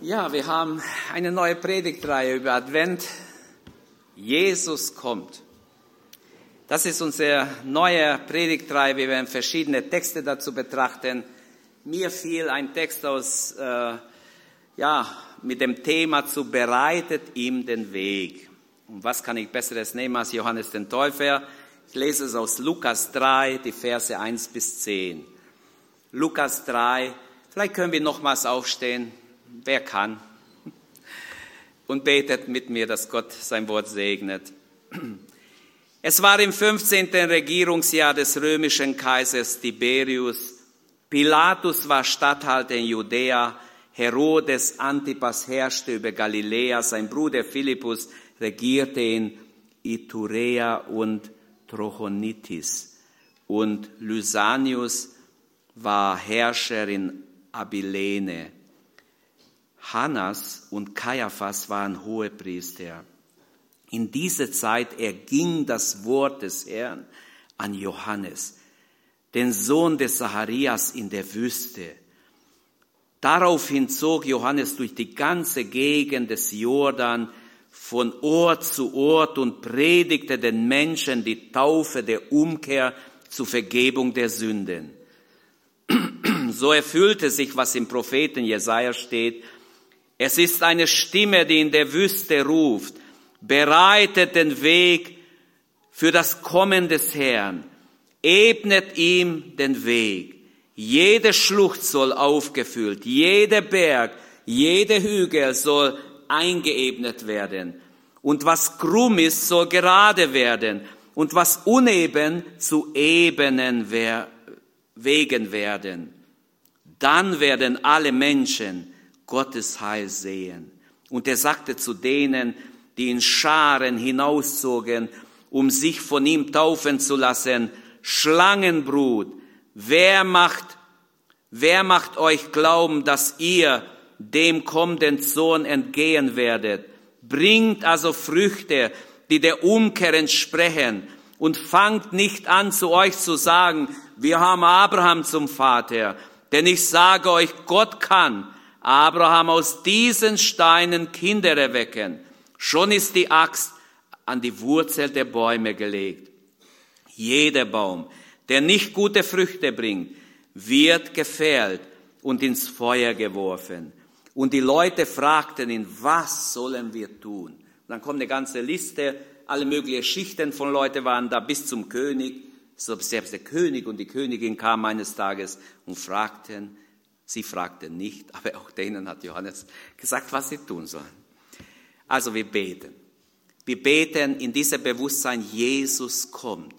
Ja, wir haben eine neue Predigtreihe über Advent. Jesus kommt. Das ist unsere neue Predigtreihe. Wir werden verschiedene Texte dazu betrachten. Mir fiel ein Text aus, äh, ja, mit dem Thema zu bereitet ihm den Weg. Und was kann ich besseres nehmen als Johannes den Täufer? Ich lese es aus Lukas 3, die Verse 1 bis 10. Lukas 3, vielleicht können wir nochmals aufstehen wer kann, und betet mit mir, dass Gott sein Wort segnet. Es war im 15. Regierungsjahr des römischen Kaisers Tiberius. Pilatus war Statthalter in Judäa. Herodes Antipas herrschte über Galiläa. Sein Bruder Philippus regierte in Iturea und Trochonitis. Und Lysanius war Herrscher in Abilene. Hannas und Kaiaphas waren Hohepriester. In dieser Zeit erging das Wort des Herrn an Johannes, den Sohn des Zacharias in der Wüste. Daraufhin zog Johannes durch die ganze Gegend des Jordan von Ort zu Ort und predigte den Menschen die Taufe der Umkehr zur Vergebung der Sünden. So erfüllte sich, was im Propheten Jesaja steht, es ist eine Stimme, die in der Wüste ruft, bereitet den Weg für das Kommen des Herrn, ebnet ihm den Weg. Jede Schlucht soll aufgefüllt, jeder Berg, jeder Hügel soll eingeebnet werden. Und was krumm ist, soll gerade werden. Und was uneben zu ebenen Wegen werden. Dann werden alle Menschen Gottes Heil sehen. Und er sagte zu denen, die in Scharen hinauszogen, um sich von ihm taufen zu lassen, Schlangenbrut, wer macht, wer macht euch glauben, dass ihr dem kommenden Sohn entgehen werdet? Bringt also Früchte, die der Umkehr entsprechen und fangt nicht an zu euch zu sagen, wir haben Abraham zum Vater, denn ich sage euch, Gott kann Abraham aus diesen Steinen Kinder erwecken. Schon ist die Axt an die Wurzel der Bäume gelegt. Jeder Baum, der nicht gute Früchte bringt, wird gefällt und ins Feuer geworfen. Und die Leute fragten ihn, was sollen wir tun? Und dann kommt eine ganze Liste, alle möglichen Schichten von Leuten waren da bis zum König. Selbst der König und die Königin kamen eines Tages und fragten, Sie fragten nicht, aber auch denen hat Johannes gesagt, was sie tun sollen. Also wir beten. Wir beten in diesem Bewusstsein, Jesus kommt.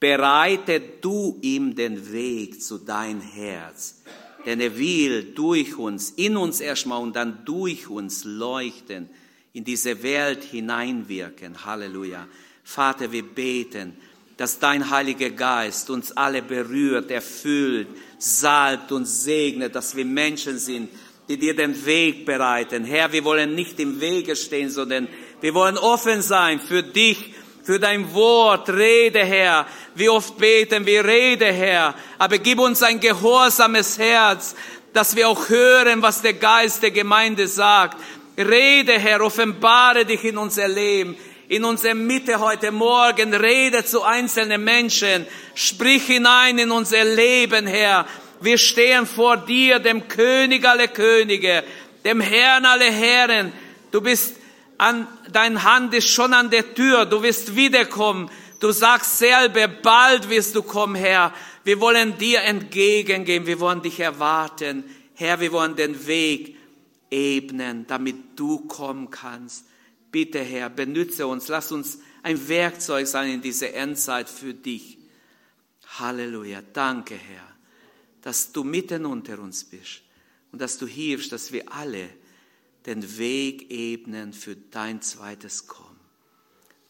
Bereite du ihm den Weg zu dein Herz, denn er will durch uns, in uns erstmal und dann durch uns leuchten, in diese Welt hineinwirken. Halleluja. Vater, wir beten, dass dein Heiliger Geist uns alle berührt, erfüllt, salbt und segnet, dass wir Menschen sind, die dir den Weg bereiten. Herr, wir wollen nicht im Wege stehen, sondern wir wollen offen sein für dich, für dein Wort. Rede, Herr. Wie oft beten wir, rede, Herr. Aber gib uns ein gehorsames Herz, dass wir auch hören, was der Geist der Gemeinde sagt. Rede, Herr, offenbare dich in unser Leben in unserer Mitte heute Morgen. Rede zu einzelnen Menschen. Sprich hinein in unser Leben, Herr. Wir stehen vor dir, dem König aller Könige, dem Herrn aller Herren. Du bist an, dein Hand ist schon an der Tür. Du wirst wiederkommen. Du sagst selber, bald wirst du kommen, Herr. Wir wollen dir entgegengehen. Wir wollen dich erwarten. Herr, wir wollen den Weg ebnen, damit du kommen kannst. Bitte, Herr, benütze uns, lass uns ein Werkzeug sein in dieser Endzeit für dich. Halleluja. Danke, Herr, dass du mitten unter uns bist und dass du hilfst, dass wir alle den Weg ebnen für dein zweites Kommen.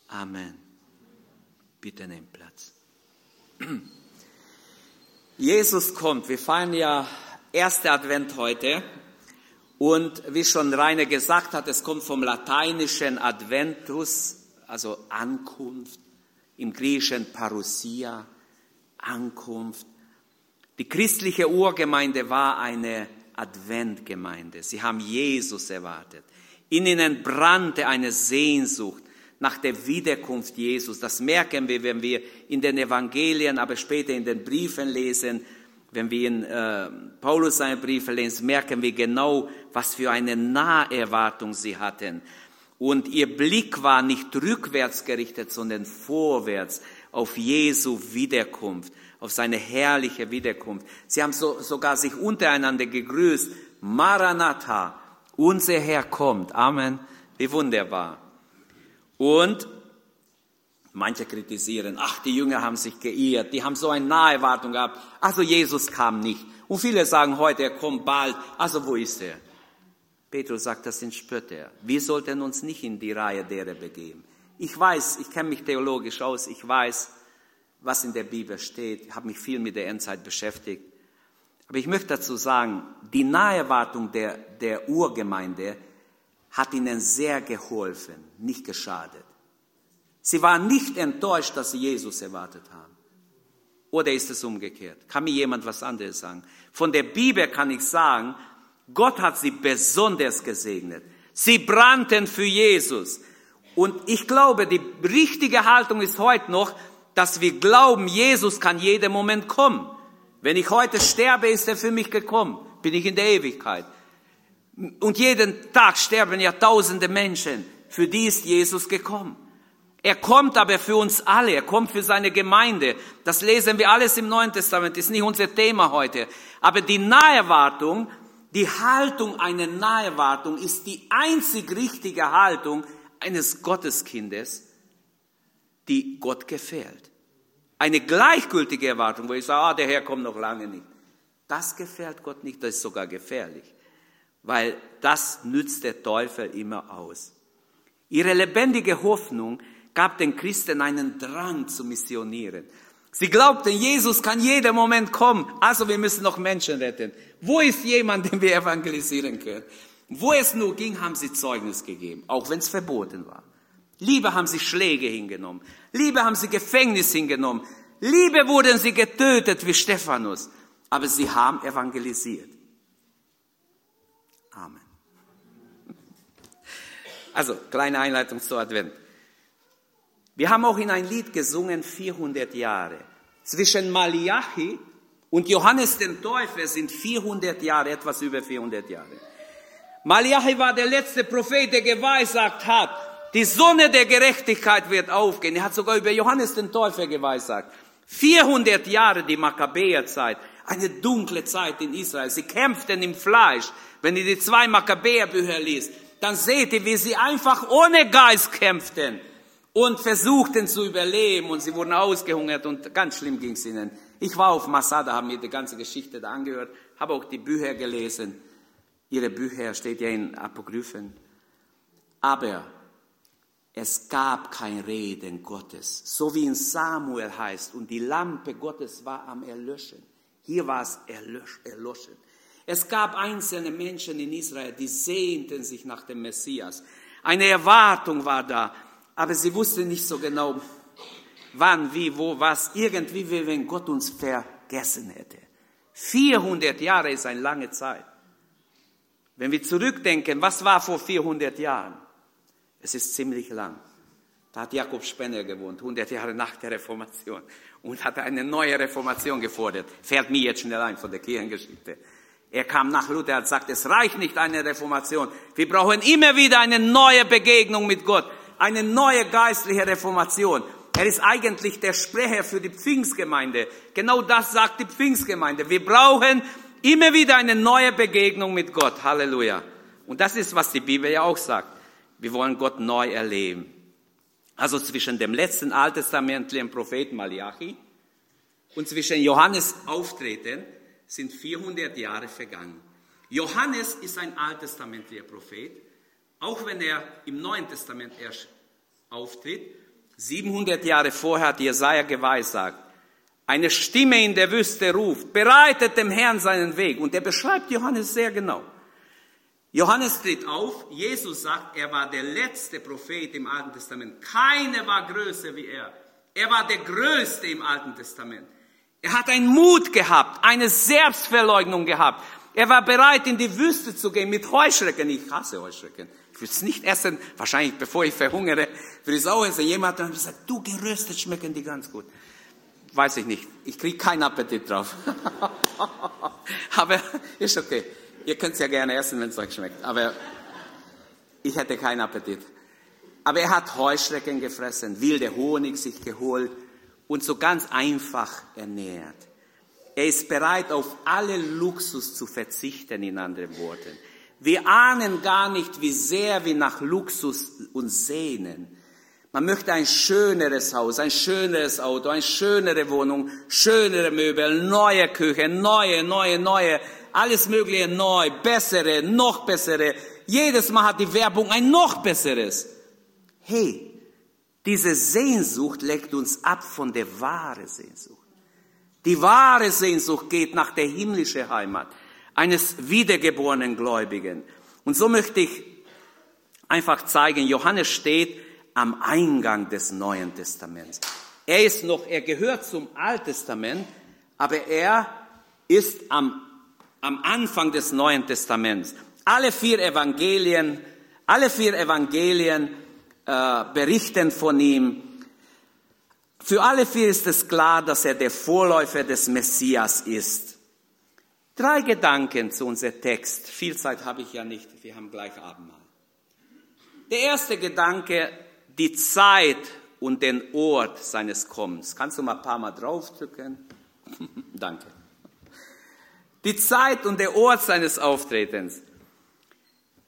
Amen. Bitte nimm Platz. Jesus kommt. Wir feiern ja erste Advent heute. Und wie schon Rainer gesagt hat, es kommt vom lateinischen Adventus, also Ankunft, im griechischen Parousia, Ankunft. Die christliche Urgemeinde war eine Adventgemeinde. Sie haben Jesus erwartet. In ihnen brannte eine Sehnsucht nach der Wiederkunft Jesus. Das merken wir, wenn wir in den Evangelien, aber später in den Briefen lesen. Wenn wir in äh, Paulus seine Briefe lesen, merken wir genau, was für eine Naherwartung sie hatten. Und ihr Blick war nicht rückwärts gerichtet, sondern vorwärts auf Jesu Wiederkunft, auf seine herrliche Wiederkunft. Sie haben so, sogar sich untereinander gegrüßt. Maranatha, unser Herr kommt. Amen. Wie wunderbar. Und manche kritisieren, ach, die Jünger haben sich geirrt, die haben so eine Naherwartung gehabt. Also Jesus kam nicht. Und viele sagen heute, er kommt bald. Also wo ist er? Petrus sagt, das sind Spötter. Wir sollten uns nicht in die Reihe derer begeben. Ich weiß, ich kenne mich theologisch aus, ich weiß, was in der Bibel steht, habe mich viel mit der Endzeit beschäftigt. Aber ich möchte dazu sagen, die Naherwartung der, der Urgemeinde hat ihnen sehr geholfen, nicht geschadet. Sie waren nicht enttäuscht, dass sie Jesus erwartet haben. Oder ist es umgekehrt? Kann mir jemand was anderes sagen? Von der Bibel kann ich sagen, Gott hat sie besonders gesegnet. Sie brannten für Jesus. Und ich glaube, die richtige Haltung ist heute noch, dass wir glauben, Jesus kann jeden Moment kommen. Wenn ich heute sterbe, ist er für mich gekommen. Bin ich in der Ewigkeit. Und jeden Tag sterben ja tausende Menschen. Für die ist Jesus gekommen. Er kommt aber für uns alle. Er kommt für seine Gemeinde. Das lesen wir alles im Neuen Testament. Ist nicht unser Thema heute. Aber die Naherwartung, die Haltung einer Naherwartung ist die einzig richtige Haltung eines Gotteskindes, die Gott gefällt. Eine gleichgültige Erwartung, wo ich sage, ah, der Herr kommt noch lange nicht. Das gefällt Gott nicht, das ist sogar gefährlich weil das nützt der Teufel immer aus. Ihre lebendige Hoffnung gab den Christen einen Drang zu missionieren. Sie glaubten, Jesus kann jeden Moment kommen, also wir müssen noch Menschen retten. Wo ist jemand, den wir evangelisieren können? Wo es nur ging, haben sie Zeugnis gegeben, auch wenn es verboten war. Liebe haben sie Schläge hingenommen. Liebe haben sie Gefängnis hingenommen. Liebe wurden sie getötet wie Stephanus. Aber sie haben evangelisiert. Amen. Also, kleine Einleitung zu Advent. Wir haben auch in ein Lied gesungen, 400 Jahre. Zwischen Malachi und Johannes den Täufer sind 400 Jahre, etwas über 400 Jahre. Malachi war der letzte Prophet, der geweissagt hat, die Sonne der Gerechtigkeit wird aufgehen. Er hat sogar über Johannes den Täufer geweissagt. 400 Jahre die Makkabäerzeit, eine dunkle Zeit in Israel. Sie kämpften im Fleisch. Wenn ihr die zwei Makkabäerbücher liest, dann seht ihr, wie sie einfach ohne Geist kämpften und versuchten zu überleben und sie wurden ausgehungert und ganz schlimm ging es ihnen. Ich war auf Masada, habe mir die ganze Geschichte da angehört, habe auch die Bücher gelesen. Ihre Bücher steht ja in Apokryphen. Aber es gab kein Reden Gottes, so wie in Samuel heißt, und die Lampe Gottes war am Erlöschen. Hier war es erloschen. Es gab einzelne Menschen in Israel, die sehnten sich nach dem Messias. Eine Erwartung war da, aber sie wussten nicht so genau, wann, wie, wo, was. Irgendwie, wie wenn Gott uns vergessen hätte. 400 Jahre ist eine lange Zeit. Wenn wir zurückdenken, was war vor 400 Jahren? Es ist ziemlich lang. Da hat Jakob Spenner gewohnt, 100 Jahre nach der Reformation, und hat eine neue Reformation gefordert. Fährt mir jetzt schnell ein von der Kirchengeschichte. Er kam nach Luther und sagt, es reicht nicht eine Reformation. Wir brauchen immer wieder eine neue Begegnung mit Gott, eine neue geistliche Reformation. Er ist eigentlich der Sprecher für die Pfingstgemeinde. Genau das sagt die Pfingstgemeinde. Wir brauchen immer wieder eine neue Begegnung mit Gott. Halleluja. Und das ist, was die Bibel ja auch sagt. Wir wollen Gott neu erleben. Also zwischen dem letzten alttestamentlichen Propheten Malachi und zwischen Johannes Auftreten sind 400 Jahre vergangen. Johannes ist ein alttestamentlicher Prophet, auch wenn er im Neuen Testament erst auftritt. 700 Jahre vorher hat Jesaja geweissagt, eine Stimme in der Wüste ruft, bereitet dem Herrn seinen Weg. Und er beschreibt Johannes sehr genau. Johannes tritt auf, Jesus sagt, er war der letzte Prophet im Alten Testament. Keiner war größer wie er. Er war der Größte im Alten Testament. Er hat einen Mut gehabt, eine Selbstverleugnung gehabt. Er war bereit, in die Wüste zu gehen mit Heuschrecken. Ich hasse Heuschrecken. Ich will es nicht essen, wahrscheinlich bevor ich verhungere, will ich es auch essen. Jemand hat gesagt, du geröstet schmecken die ganz gut. Weiß ich nicht. Ich kriege keinen Appetit drauf. Aber ist okay. Ihr könnt es ja gerne essen, wenn es euch schmeckt. Aber ich hätte keinen Appetit. Aber er hat Heuschrecken gefressen, wilde Honig sich geholt und so ganz einfach ernährt. Er ist bereit, auf alle Luxus zu verzichten, in anderen Worten. Wir ahnen gar nicht, wie sehr wir nach Luxus uns sehnen. Man möchte ein schöneres Haus, ein schöneres Auto, eine schönere Wohnung, schönere Möbel, neue Küche, neue, neue, neue, alles Mögliche neu, bessere, noch bessere. Jedes Mal hat die Werbung ein noch besseres. Hey, diese Sehnsucht leckt uns ab von der wahren Sehnsucht. Die wahre Sehnsucht geht nach der himmlischen Heimat eines wiedergeborenen Gläubigen. Und so möchte ich einfach zeigen, Johannes steht am Eingang des Neuen Testaments. Er ist noch, er gehört zum Alttestament, aber er ist am, am Anfang des Neuen Testaments. Alle vier Evangelien, alle vier Evangelien äh, berichten von ihm. Für alle vier ist es klar, dass er der Vorläufer des Messias ist. Drei Gedanken zu unserem Text. Viel Zeit habe ich ja nicht, wir haben gleich Abendmahl. Der erste Gedanke, die Zeit und den Ort seines Kommens. Kannst du mal ein paar Mal draufdrücken? Danke. Die Zeit und der Ort seines Auftretens.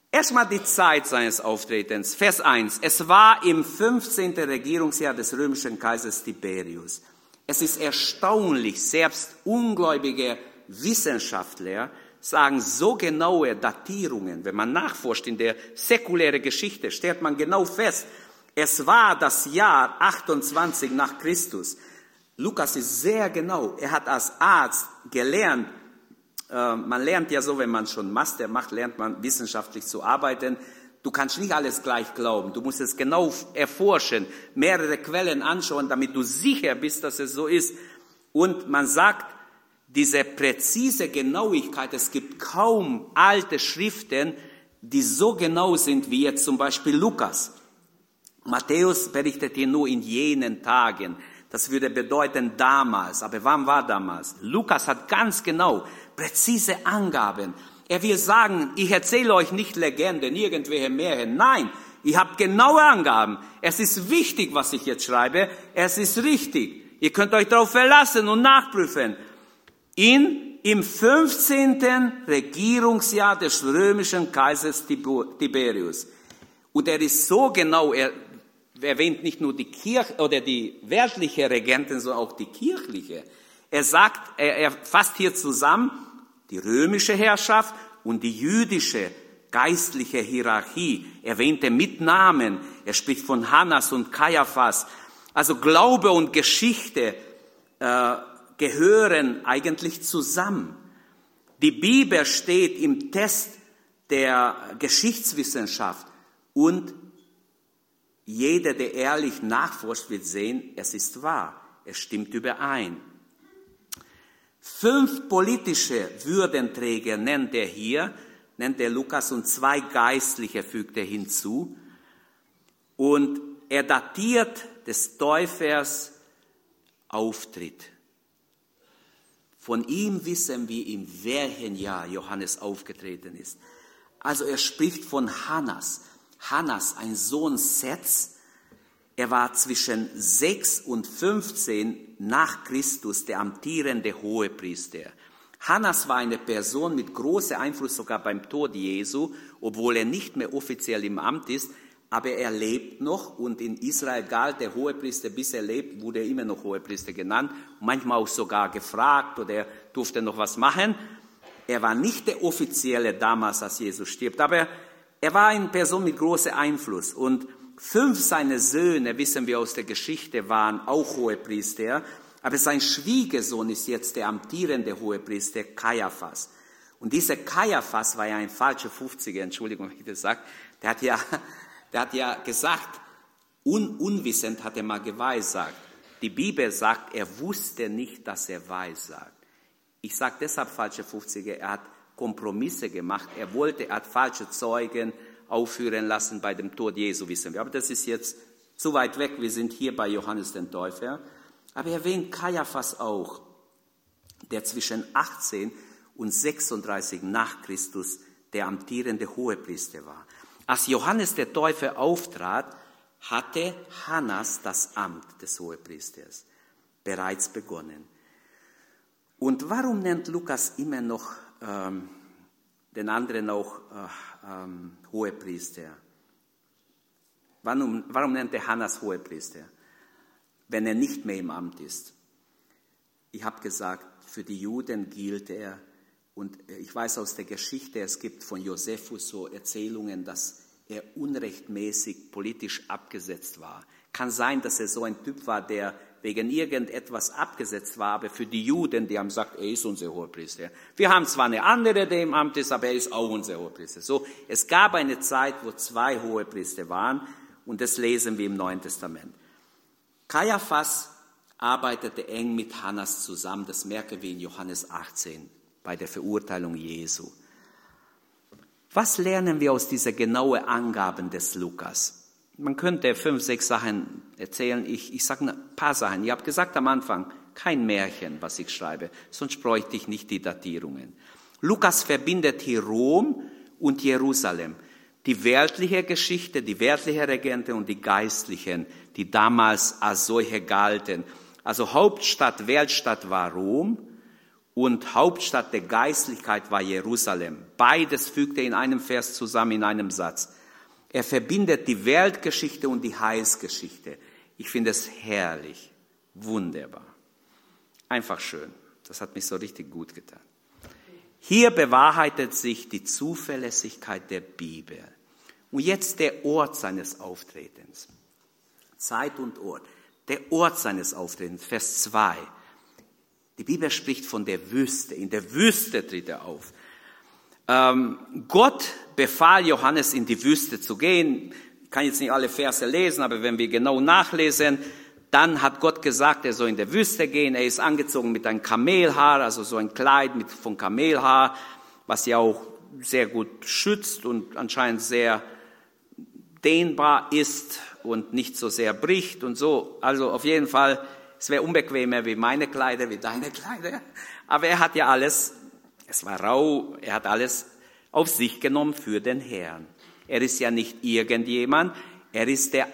Erstmal die Zeit seines Auftretens. Vers 1. Es war im 15. Regierungsjahr des römischen Kaisers Tiberius. Es ist erstaunlich, selbst ungläubige Wissenschaftler sagen so genaue Datierungen. Wenn man nachforscht in der säkulären Geschichte, stellt man genau fest, es war das Jahr 28 nach Christus. Lukas ist sehr genau. Er hat als Arzt gelernt, äh, man lernt ja so, wenn man schon Master macht, lernt man wissenschaftlich zu arbeiten. Du kannst nicht alles gleich glauben. Du musst es genau erforschen, mehrere Quellen anschauen, damit du sicher bist, dass es so ist. Und man sagt, diese präzise Genauigkeit, es gibt kaum alte Schriften, die so genau sind wie jetzt zum Beispiel Lukas. Matthäus berichtet hier nur in jenen Tagen. Das würde bedeuten damals. Aber wann war damals? Lukas hat ganz genau präzise Angaben. Er will sagen, ich erzähle euch nicht Legenden, irgendwelche Märchen. Nein, ich habe genaue Angaben. Es ist wichtig, was ich jetzt schreibe. Es ist richtig. Ihr könnt euch darauf verlassen und nachprüfen. In, Im 15. Regierungsjahr des römischen Kaisers Tiberius. Und er ist so genau, er erwähnt nicht nur die Kirche oder die weltliche Regentin, sondern auch die kirchliche. Er sagt, er, er fasst hier zusammen die römische Herrschaft und die jüdische geistliche Hierarchie. Er erwähnte mit Namen. Er spricht von Hannas und Kaiaphas. Also Glaube und Geschichte äh, gehören eigentlich zusammen. Die Bibel steht im Test der Geschichtswissenschaft und jeder, der ehrlich nachforscht, wird sehen, es ist wahr, es stimmt überein. Fünf politische Würdenträger nennt er hier, nennt er Lukas, und zwei geistliche fügt er hinzu. Und er datiert des Täufers Auftritt. Von ihm wissen wir, in welchem Jahr Johannes aufgetreten ist. Also er spricht von Hannas. Hannas, ein Sohn Seths, er war zwischen 6 und 15 nach Christus der amtierende Hohepriester. Hannas war eine Person mit großem Einfluss sogar beim Tod Jesu, obwohl er nicht mehr offiziell im Amt ist, aber er lebt noch und in Israel galt der Hohepriester, bis er lebt, wurde er immer noch Hohepriester genannt, manchmal auch sogar gefragt oder er durfte noch was machen. Er war nicht der offizielle damals, als Jesus stirbt, aber er war eine Person mit großem Einfluss und Fünf seiner Söhne, wissen wir aus der Geschichte, waren auch Hohepriester, aber sein Schwiegersohn ist jetzt der amtierende Hohepriester Kaiaphas. Und dieser Kaiaphas war ja ein falscher 50er, Entschuldigung, wenn ich das sage. Der hat ja, der hat ja gesagt, un, unwissend hat er mal geweissagt. Die Bibel sagt, er wusste nicht, dass er weissagt. Ich sage deshalb falsche 50er, er hat Kompromisse gemacht. Er wollte, er hat falsche Zeugen aufführen lassen bei dem Tod Jesu, wissen wir. Aber das ist jetzt zu weit weg. Wir sind hier bei Johannes den Täufer. Aber er erwähnt Kaiaphas auch, der zwischen 18 und 36 nach Christus der amtierende Hohepriester war. Als Johannes der Täufer auftrat, hatte Hannas das Amt des Hohepriesters bereits begonnen. Und warum nennt Lukas immer noch ähm, den anderen auch äh, ähm, Hohepriester? Warum, warum nennt er Hannas Hohepriester, wenn er nicht mehr im Amt ist? Ich habe gesagt, für die Juden gilt er, und ich weiß aus der Geschichte, es gibt von Josephus so Erzählungen, dass er unrechtmäßig politisch abgesetzt war. Kann sein, dass er so ein Typ war, der wegen irgendetwas abgesetzt war, aber für die Juden, die haben gesagt, er ist unser Hohepriester. Wir haben zwar eine andere, der im Amt ist, aber er ist auch unser Hohepriester. So, es gab eine Zeit, wo zwei Hohepriester waren und das lesen wir im Neuen Testament. Kaiaphas arbeitete eng mit Hannas zusammen, das merken wir in Johannes 18 bei der Verurteilung Jesu. Was lernen wir aus dieser genauen Angaben des Lukas? Man könnte fünf, sechs Sachen erzählen. Ich, ich sage ein paar Sachen. Ihr habt gesagt am Anfang, kein Märchen, was ich schreibe, sonst bräuchte ich nicht die Datierungen. Lukas verbindet hier Rom und Jerusalem. Die weltliche Geschichte, die weltliche Regente und die geistlichen, die damals als solche galten. Also Hauptstadt, Weltstadt war Rom und Hauptstadt der Geistlichkeit war Jerusalem. Beides fügt er in einem Vers zusammen, in einem Satz. Er verbindet die Weltgeschichte und die Heilsgeschichte. Ich finde es herrlich, wunderbar. Einfach schön. Das hat mich so richtig gut getan. Hier bewahrheitet sich die Zuverlässigkeit der Bibel. Und jetzt der Ort seines Auftretens. Zeit und Ort. Der Ort seines Auftretens, Vers 2. Die Bibel spricht von der Wüste. In der Wüste tritt er auf. Ähm, Gott befahl Johannes in die Wüste zu gehen. Ich kann jetzt nicht alle Verse lesen, aber wenn wir genau nachlesen, dann hat Gott gesagt, er soll in der Wüste gehen. Er ist angezogen mit einem Kamelhaar, also so ein Kleid mit, von Kamelhaar, was ja auch sehr gut schützt und anscheinend sehr dehnbar ist und nicht so sehr bricht und so. Also auf jeden Fall es wäre unbequemer wie meine Kleider, wie deine Kleider. Aber er hat ja alles, es war rau, er hat alles auf sich genommen für den Herrn. Er ist ja nicht irgendjemand, er ist der,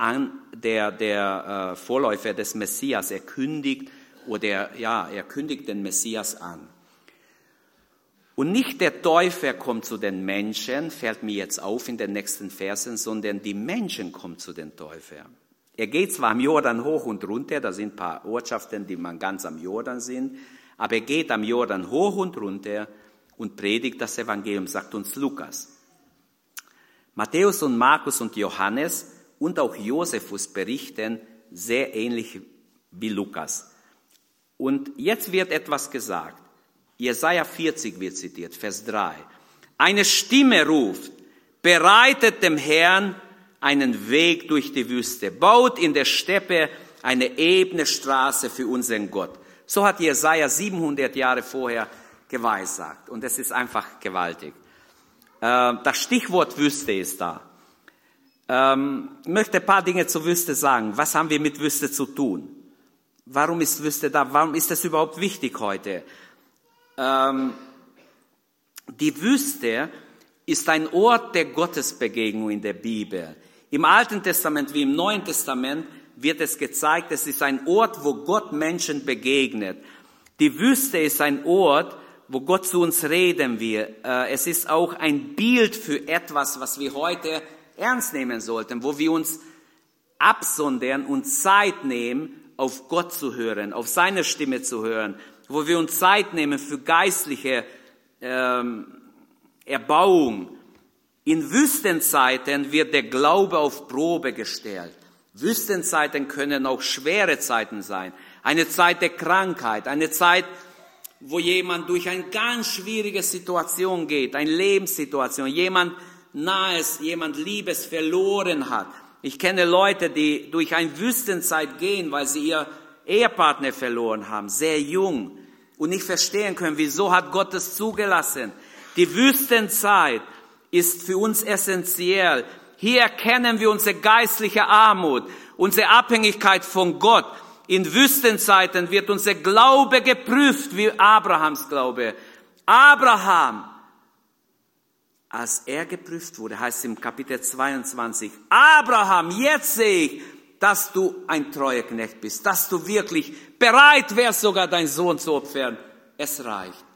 der, der äh, Vorläufer des Messias. Er kündigt oder ja, er kündigt den Messias an. Und nicht der Täufer kommt zu den Menschen, fällt mir jetzt auf in den nächsten Versen, sondern die Menschen kommen zu den Täufern. Er geht zwar am Jordan hoch und runter, da sind ein paar Ortschaften, die man ganz am Jordan sind, aber er geht am Jordan hoch und runter und predigt das Evangelium, sagt uns Lukas. Matthäus und Markus und Johannes und auch Josephus berichten sehr ähnlich wie Lukas. Und jetzt wird etwas gesagt. Jesaja 40 wird zitiert, Vers 3. Eine Stimme ruft, bereitet dem Herrn einen Weg durch die Wüste, baut in der Steppe eine ebene Straße für unseren Gott. So hat Jesaja 700 Jahre vorher geweissagt. Und es ist einfach gewaltig. Ähm, das Stichwort Wüste ist da. Ähm, ich möchte ein paar Dinge zur Wüste sagen. Was haben wir mit Wüste zu tun? Warum ist Wüste da? Warum ist das überhaupt wichtig heute? Ähm, die Wüste ist ein Ort der Gottesbegegnung in der Bibel. Im Alten Testament wie im Neuen Testament wird es gezeigt, es ist ein Ort, wo Gott Menschen begegnet. Die Wüste ist ein Ort, wo Gott zu uns reden will. Äh, es ist auch ein Bild für etwas, was wir heute ernst nehmen sollten, wo wir uns absondern und Zeit nehmen, auf Gott zu hören, auf seine Stimme zu hören, wo wir uns Zeit nehmen für geistliche ähm, Erbauung, in Wüstenzeiten wird der Glaube auf Probe gestellt. Wüstenzeiten können auch schwere Zeiten sein. Eine Zeit der Krankheit, eine Zeit, wo jemand durch eine ganz schwierige Situation geht, eine Lebenssituation, jemand Nahes, jemand Liebes verloren hat. Ich kenne Leute, die durch eine Wüstenzeit gehen, weil sie ihr Ehepartner verloren haben, sehr jung und nicht verstehen können, wieso hat Gott es zugelassen. Die Wüstenzeit ist für uns essentiell. Hier erkennen wir unsere geistliche Armut, unsere Abhängigkeit von Gott. In Wüstenzeiten wird unser Glaube geprüft wie Abrahams Glaube. Abraham, als er geprüft wurde, heißt im Kapitel 22, Abraham, jetzt sehe ich, dass du ein treuer Knecht bist, dass du wirklich bereit wärst, sogar deinen Sohn zu opfern. Es reicht.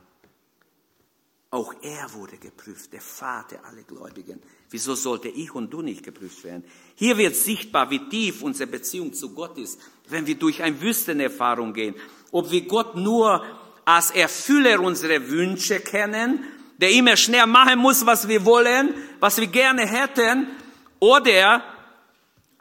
Auch er wurde geprüft, der Vater aller Gläubigen. Wieso sollte ich und du nicht geprüft werden? Hier wird sichtbar, wie tief unsere Beziehung zu Gott ist, wenn wir durch eine Wüstenerfahrung gehen. Ob wir Gott nur als Erfüller unserer Wünsche kennen, der immer schnell machen muss, was wir wollen, was wir gerne hätten, oder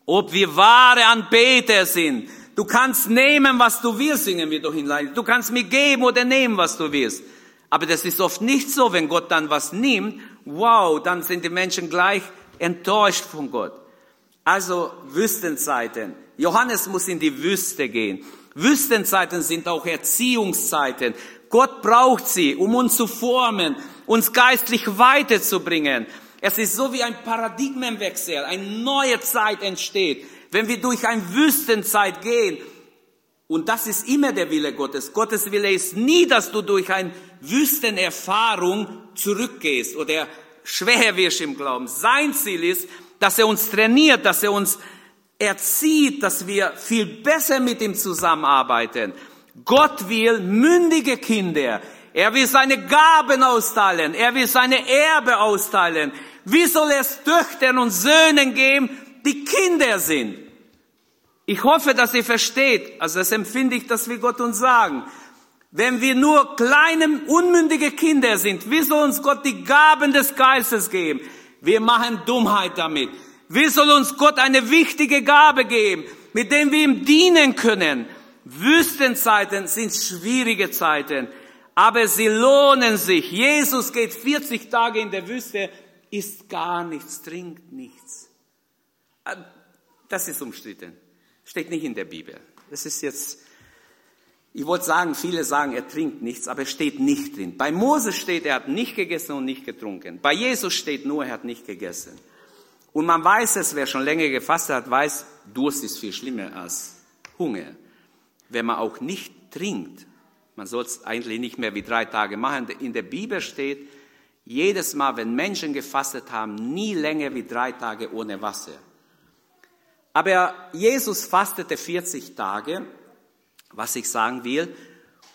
ob wir wahre Anbeter sind. Du kannst nehmen, was du willst, singen wir doch in Du kannst mir geben oder nehmen, was du willst. Aber das ist oft nicht so, wenn Gott dann was nimmt. Wow, dann sind die Menschen gleich enttäuscht von Gott. Also Wüstenzeiten. Johannes muss in die Wüste gehen. Wüstenzeiten sind auch Erziehungszeiten. Gott braucht sie, um uns zu formen, uns geistlich weiterzubringen. Es ist so wie ein Paradigmenwechsel, eine neue Zeit entsteht. Wenn wir durch eine Wüstenzeit gehen, und das ist immer der Wille Gottes. Gottes Wille ist nie, dass du durch eine Wüstenerfahrung zurückgehst oder schwer wirst im Glauben. Sein Ziel ist, dass er uns trainiert, dass er uns erzieht, dass wir viel besser mit ihm zusammenarbeiten. Gott will mündige Kinder. Er will seine Gaben austeilen. Er will seine Erbe austeilen. Wie soll es Töchtern und Söhnen geben, die Kinder sind? Ich hoffe, dass ihr versteht, also das empfinde ich, dass wir Gott uns sagen. Wenn wir nur kleine, unmündige Kinder sind, wie soll uns Gott die Gaben des Geistes geben? Wir machen Dummheit damit. Wie soll uns Gott eine wichtige Gabe geben, mit dem wir ihm dienen können? Wüstenzeiten sind schwierige Zeiten, aber sie lohnen sich. Jesus geht 40 Tage in der Wüste, isst gar nichts, trinkt nichts. Äh, das ist umstritten. Steht nicht in der Bibel. Das ist jetzt, ich wollte sagen, viele sagen, er trinkt nichts, aber es steht nicht drin. Bei Mose steht, er hat nicht gegessen und nicht getrunken. Bei Jesus steht nur, er hat nicht gegessen. Und man weiß es, wer schon länger gefasst hat, weiß, Durst ist viel schlimmer als Hunger wenn man auch nicht trinkt, man soll es eigentlich nicht mehr wie drei Tage machen, in der Bibel steht, jedes Mal, wenn Menschen gefastet haben, nie länger wie drei Tage ohne Wasser. Aber Jesus fastete 40 Tage, was ich sagen will,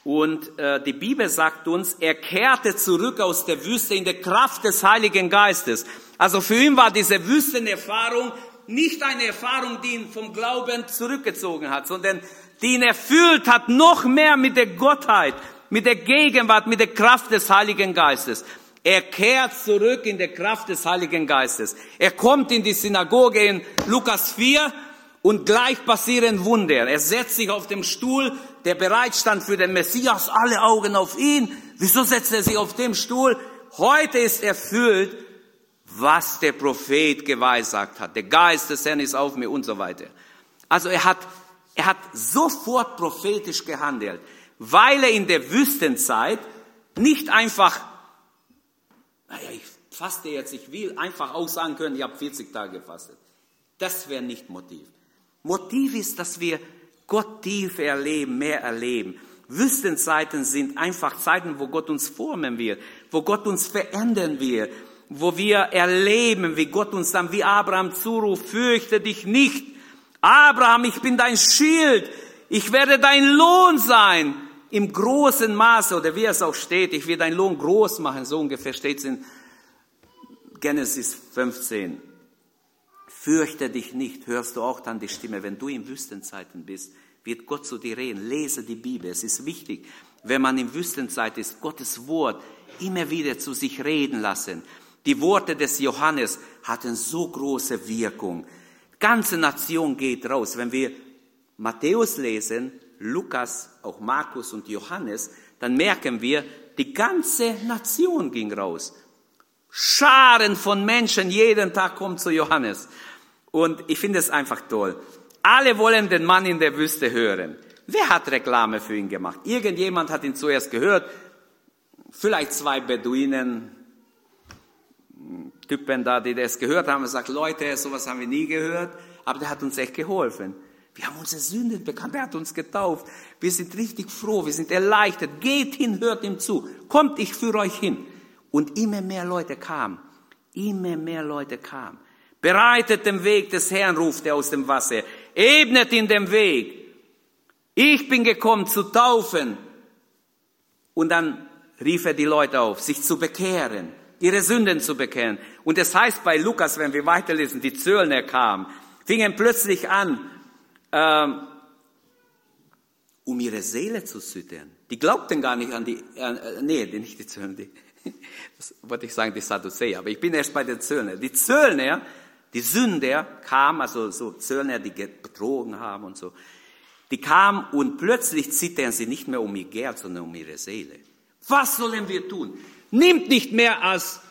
und äh, die Bibel sagt uns, er kehrte zurück aus der Wüste in der Kraft des Heiligen Geistes. Also für ihn war diese Wüstenerfahrung nicht eine Erfahrung, die ihn vom Glauben zurückgezogen hat, sondern die ihn erfüllt hat, noch mehr mit der Gottheit, mit der Gegenwart, mit der Kraft des Heiligen Geistes. Er kehrt zurück in der Kraft des Heiligen Geistes. Er kommt in die Synagoge in Lukas 4 und gleich passieren Wunder. Er setzt sich auf dem Stuhl, der bereit stand für den Messias, alle Augen auf ihn. Wieso setzt er sich auf dem Stuhl? Heute ist erfüllt, was der Prophet geweissagt hat. Der Geist des Herrn ist auf mir und so weiter. Also er hat er hat sofort prophetisch gehandelt, weil er in der Wüstenzeit nicht einfach, naja, ich faste jetzt, ich will einfach auch sagen können, ich habe 40 Tage gefastet. Das wäre nicht Motiv. Motiv ist, dass wir Gott tiefer erleben, mehr erleben. Wüstenzeiten sind einfach Zeiten, wo Gott uns formen wird, wo Gott uns verändern wird, wo wir erleben, wie Gott uns dann wie Abraham zuruft, fürchte dich nicht, Abraham, ich bin dein Schild, ich werde dein Lohn sein im großen Maße, oder wie es auch steht, ich will deinen Lohn groß machen, so ungefähr steht es in Genesis 15. Fürchte dich nicht, hörst du auch dann die Stimme, wenn du in Wüstenzeiten bist, wird Gott zu dir reden. Lese die Bibel, es ist wichtig, wenn man in Wüstenzeit ist, Gottes Wort immer wieder zu sich reden lassen. Die Worte des Johannes hatten so große Wirkung ganze Nation geht raus. Wenn wir Matthäus lesen, Lukas, auch Markus und Johannes, dann merken wir, die ganze Nation ging raus. Scharen von Menschen jeden Tag kommen zu Johannes. Und ich finde es einfach toll. Alle wollen den Mann in der Wüste hören. Wer hat Reklame für ihn gemacht? Irgendjemand hat ihn zuerst gehört. Vielleicht zwei Beduinen, Typen da, die das gehört haben, sagt, Leute, sowas haben wir nie gehört, aber der hat uns echt geholfen. Wir haben unsere Sünden bekannt, er hat uns getauft. Wir sind richtig froh, wir sind erleichtert. Geht hin, hört ihm zu. Kommt, ich führe euch hin. Und immer mehr Leute kamen. Immer mehr Leute kamen. Bereitet den Weg des Herrn, ruft er aus dem Wasser. Ebnet in dem Weg. Ich bin gekommen zu taufen. Und dann rief er die Leute auf, sich zu bekehren, ihre Sünden zu bekehren. Und es heißt bei Lukas, wenn wir weiterlesen, die Zöllner kamen, fingen plötzlich an, ähm, um ihre Seele zu süttern. Die glaubten gar nicht an die, äh, nee, nicht die Zöllner, die, das wollte ich sagen, die Sadduzäer, aber ich bin erst bei den Zöllner. Die Zöllner, die Sünder kamen, also so Zöllner, die betrogen haben und so, die kamen und plötzlich zittern sie nicht mehr um ihr Geld, sondern um ihre Seele. Was sollen wir tun? Nimmt nicht mehr, als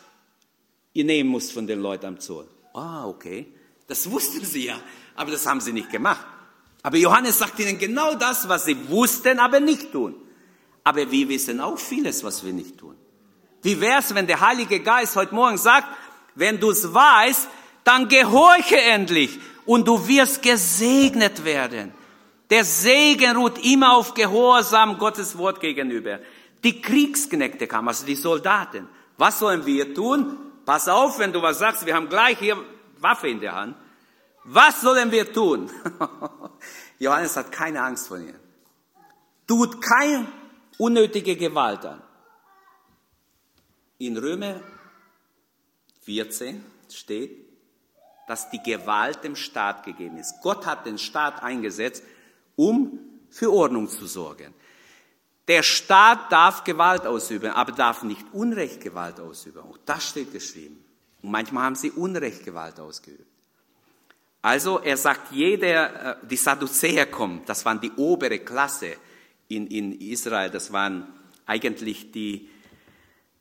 ihr nehmen müsst von den Leuten am Zoll. Ah, okay. Das wussten sie ja, aber das haben sie nicht gemacht. Aber Johannes sagt ihnen genau das, was sie wussten, aber nicht tun. Aber wir wissen auch vieles, was wir nicht tun. Wie wär's, wenn der Heilige Geist heute Morgen sagt, wenn du es weißt, dann gehorche endlich und du wirst gesegnet werden. Der Segen ruht immer auf Gehorsam Gottes Wort gegenüber. Die Kriegsknechte kamen, also die Soldaten. Was sollen wir tun? Pass auf, wenn du was sagst, wir haben gleich hier Waffe in der Hand. Was sollen wir tun? Johannes hat keine Angst vor ihnen. Tut keine unnötige Gewalt an. In Römer 14 steht, dass die Gewalt dem Staat gegeben ist. Gott hat den Staat eingesetzt, um für Ordnung zu sorgen. Der Staat darf Gewalt ausüben, aber darf nicht Unrecht Gewalt ausüben. Auch das steht geschrieben. Und manchmal haben sie Unrecht Gewalt ausgeübt. Also er sagt, jeder, äh, die Sadduzäer kommen, das waren die obere Klasse in, in Israel, das waren eigentlich die,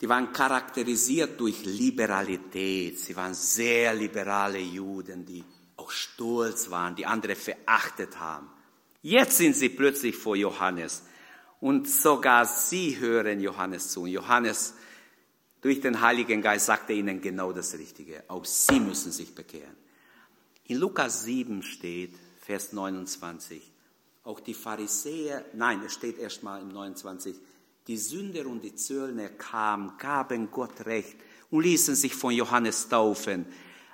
die waren charakterisiert durch Liberalität, sie waren sehr liberale Juden, die auch stolz waren, die andere verachtet haben. Jetzt sind sie plötzlich vor Johannes und sogar sie hören Johannes zu. Und Johannes durch den Heiligen Geist sagt er ihnen genau das Richtige. Auch sie müssen sich bekehren. In Lukas 7 steht, Vers 29, auch die Pharisäer, nein, es steht erstmal im 29, die Sünder und die Zöllner kamen, gaben Gott Recht und ließen sich von Johannes taufen.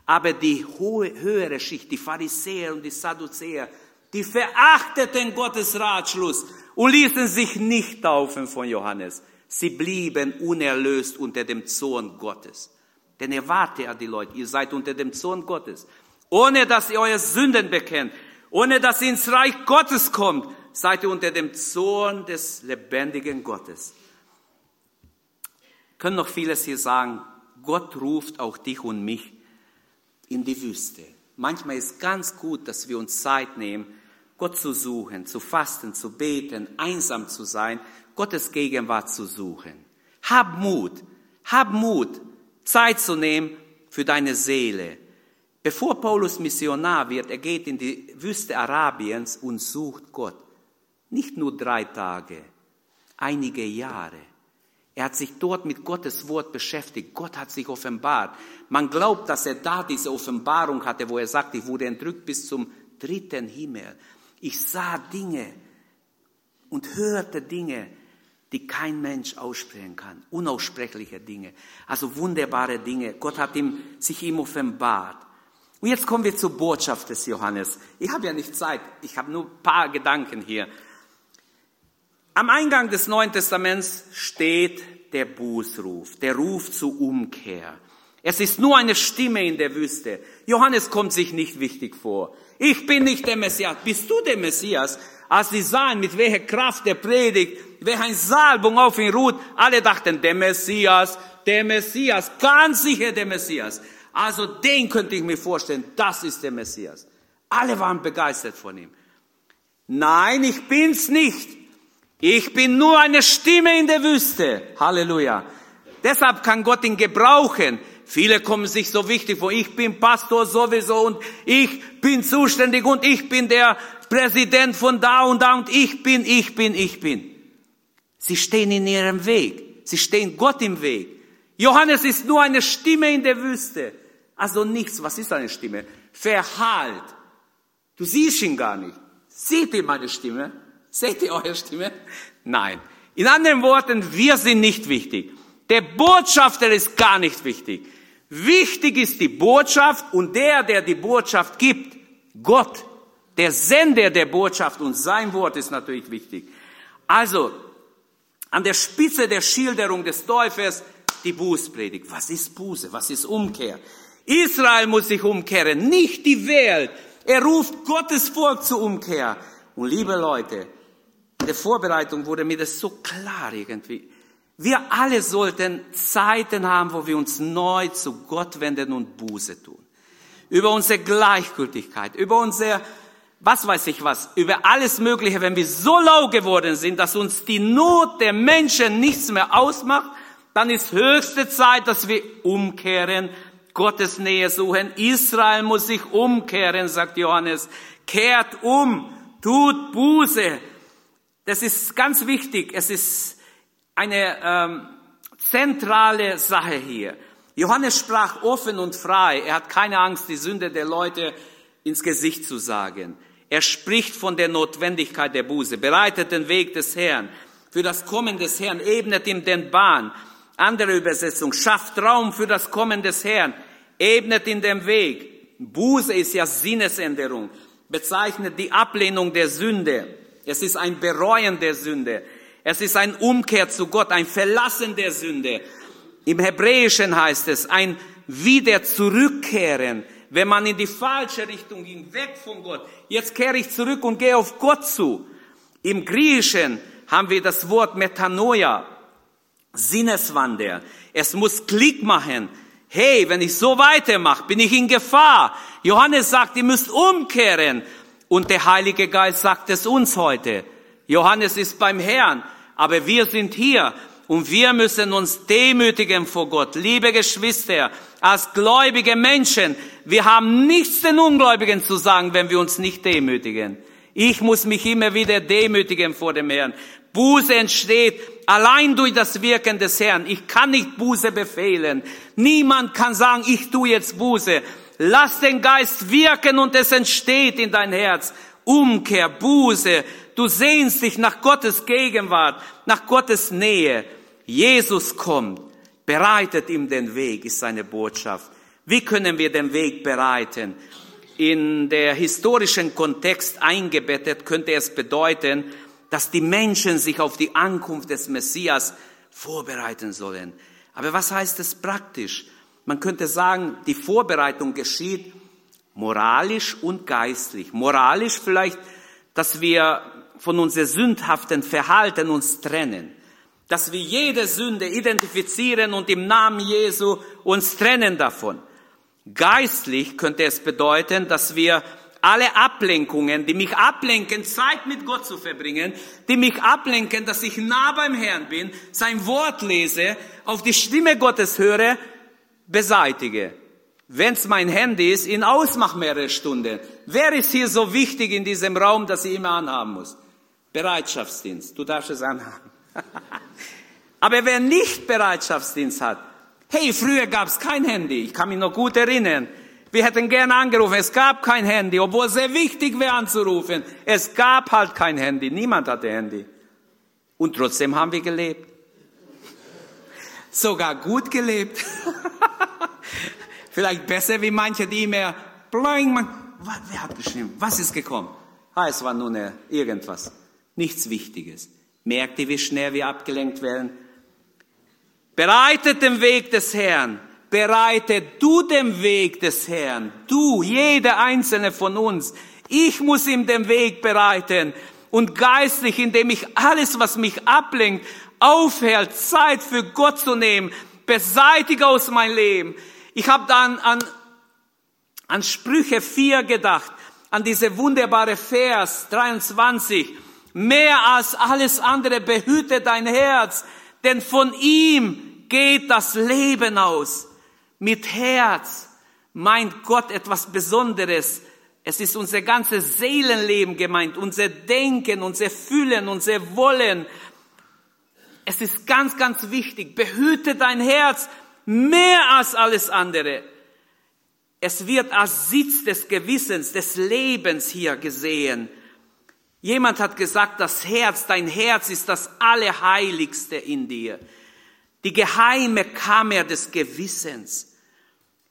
Aber die hohe, höhere Schicht, die Pharisäer und die Sadduzäer, die verachteten Gottes Ratschluss und ließen sich nicht taufen von Johannes. Sie blieben unerlöst unter dem Zorn Gottes. Denn er warte ja die Leute, ihr seid unter dem Zorn Gottes ohne dass ihr eure Sünden bekennt, ohne dass ihr ins Reich Gottes kommt, seid ihr unter dem Zorn des lebendigen Gottes. können noch vieles hier sagen. Gott ruft auch dich und mich in die Wüste. Manchmal ist ganz gut, dass wir uns Zeit nehmen, Gott zu suchen, zu fasten, zu beten, einsam zu sein, Gottes Gegenwart zu suchen. Hab Mut, hab Mut, Zeit zu nehmen für deine Seele, Bevor Paulus Missionar wird, er geht in die Wüste Arabiens und sucht Gott. Nicht nur drei Tage, einige Jahre. Er hat sich dort mit Gottes Wort beschäftigt. Gott hat sich offenbart. Man glaubt, dass er da diese Offenbarung hatte, wo er sagt, ich wurde entrückt bis zum dritten Himmel. Ich sah Dinge und hörte Dinge, die kein Mensch aussprechen kann. Unaussprechliche Dinge. Also wunderbare Dinge. Gott hat ihm, sich ihm offenbart. Und jetzt kommen wir zur Botschaft des Johannes. Ich habe ja nicht Zeit, ich habe nur ein paar Gedanken hier. Am Eingang des Neuen Testaments steht der Bußruf, der Ruf zur Umkehr. Es ist nur eine Stimme in der Wüste. Johannes kommt sich nicht wichtig vor. Ich bin nicht der Messias. Bist du der Messias? Als sie sahen, mit welcher Kraft der predigt, welche Salbung auf ihn ruht, alle dachten, der Messias, der Messias, ganz sicher der Messias. Also den könnte ich mir vorstellen, das ist der Messias. Alle waren begeistert von ihm. Nein, ich bin's nicht. Ich bin nur eine Stimme in der Wüste. Halleluja. Deshalb kann Gott ihn gebrauchen. Viele kommen sich so wichtig vor. Ich bin Pastor sowieso und ich bin zuständig und ich bin der Präsident von da und da und ich bin, ich bin, ich bin. Sie stehen in ihrem Weg. Sie stehen Gott im Weg. Johannes ist nur eine Stimme in der Wüste. Also nichts. Was ist eine Stimme? Verhalt. Du siehst ihn gar nicht. Seht ihr meine Stimme? Seht ihr eure Stimme? Nein. In anderen Worten, wir sind nicht wichtig. Der Botschafter ist gar nicht wichtig. Wichtig ist die Botschaft und der, der die Botschaft gibt, Gott. Der Sender der Botschaft und sein Wort ist natürlich wichtig. Also, an der Spitze der Schilderung des Täufers die Bußpredigt. Was ist Buße? Was ist Umkehr? Israel muss sich umkehren, nicht die Welt. Er ruft Gottes Volk zur Umkehr. Und liebe Leute, in der Vorbereitung wurde mir das so klar irgendwie. Wir alle sollten Zeiten haben, wo wir uns neu zu Gott wenden und Buße tun. Über unsere Gleichgültigkeit, über unser, was weiß ich was, über alles Mögliche, wenn wir so lau geworden sind, dass uns die Not der Menschen nichts mehr ausmacht, dann ist höchste Zeit, dass wir umkehren, Gottes Nähe suchen. Israel muss sich umkehren, sagt Johannes. Kehrt um, tut Buße. Das ist ganz wichtig. Es ist eine ähm, zentrale Sache hier. Johannes sprach offen und frei. Er hat keine Angst, die Sünde der Leute ins Gesicht zu sagen. Er spricht von der Notwendigkeit der Buße, bereitet den Weg des Herrn. Für das Kommen des Herrn ebnet ihm den Bahn. Andere Übersetzung, schafft Raum für das Kommen des Herrn, ebnet in den Weg. Buße ist ja Sinnesänderung, bezeichnet die Ablehnung der Sünde. Es ist ein Bereuen der Sünde. Es ist ein Umkehr zu Gott, ein Verlassen der Sünde. Im Hebräischen heißt es ein wieder zurückkehren, wenn man in die falsche Richtung ging, weg von Gott. Jetzt kehre ich zurück und gehe auf Gott zu. Im Griechischen haben wir das Wort Metanoia, Sinneswander. Es muss Klick machen. Hey, wenn ich so weitermache, bin ich in Gefahr. Johannes sagt, ihr müsst umkehren. Und der Heilige Geist sagt es uns heute. Johannes ist beim Herrn, aber wir sind hier und wir müssen uns demütigen vor Gott. Liebe Geschwister, als gläubige Menschen, wir haben nichts den Ungläubigen zu sagen, wenn wir uns nicht demütigen. Ich muss mich immer wieder demütigen vor dem Herrn. Buße entsteht allein durch das Wirken des Herrn. Ich kann nicht Buße befehlen. Niemand kann sagen, ich tue jetzt Buße. Lass den Geist wirken und es entsteht in dein Herz. Umkehr, Buße. Du sehnst dich nach Gottes Gegenwart, nach Gottes Nähe. Jesus kommt, bereitet ihm den Weg, ist seine Botschaft. Wie können wir den Weg bereiten? In der historischen Kontext eingebettet könnte es bedeuten, dass die Menschen sich auf die Ankunft des Messias vorbereiten sollen. Aber was heißt es praktisch? Man könnte sagen, die Vorbereitung geschieht moralisch und geistlich. Moralisch vielleicht, dass wir von unserem sündhaften Verhalten uns trennen. Dass wir jede Sünde identifizieren und im Namen Jesu uns trennen davon. Geistlich könnte es bedeuten, dass wir alle Ablenkungen, die mich ablenken, Zeit mit Gott zu verbringen, die mich ablenken, dass ich nah beim Herrn bin, sein Wort lese, auf die Stimme Gottes höre, beseitige. Wenn es mein Handy ist, ihn ausmach mehrere Stunden. Wer ist hier so wichtig in diesem Raum, dass ich immer anhaben muss? Bereitschaftsdienst. Du darfst es anhaben. Aber wer nicht Bereitschaftsdienst hat, hey, früher gab es kein Handy. Ich kann mich noch gut erinnern. Wir hätten gerne angerufen. Es gab kein Handy, obwohl es sehr wichtig wäre anzurufen. Es gab halt kein Handy. Niemand hatte Handy. Und trotzdem haben wir gelebt. Sogar gut gelebt. Vielleicht besser wie manche, die mehr bling, man, wer hat geschrieben? Was ist gekommen? Ah, es war nur eine, irgendwas. Nichts Wichtiges. Merkt ihr, wie schnell wir abgelenkt werden? Bereitet den Weg des Herrn bereite du den Weg des Herrn. Du, jeder einzelne von uns. Ich muss ihm den Weg bereiten und geistlich, indem ich alles, was mich ablenkt, aufhält, Zeit für Gott zu nehmen, beseitige aus meinem Leben. Ich habe dann an, an Sprüche 4 gedacht, an diese wunderbare Vers 23. Mehr als alles andere behüte dein Herz, denn von ihm geht das Leben aus mit Herz meint Gott etwas Besonderes. Es ist unser ganzes Seelenleben gemeint, unser Denken, unser Fühlen, unser Wollen. Es ist ganz, ganz wichtig. Behüte dein Herz, mehr als alles andere. Es wird als Sitz des Gewissens, des Lebens hier gesehen. Jemand hat gesagt, das Herz, dein Herz ist das Allerheiligste in dir. Die geheime Kammer des Gewissens.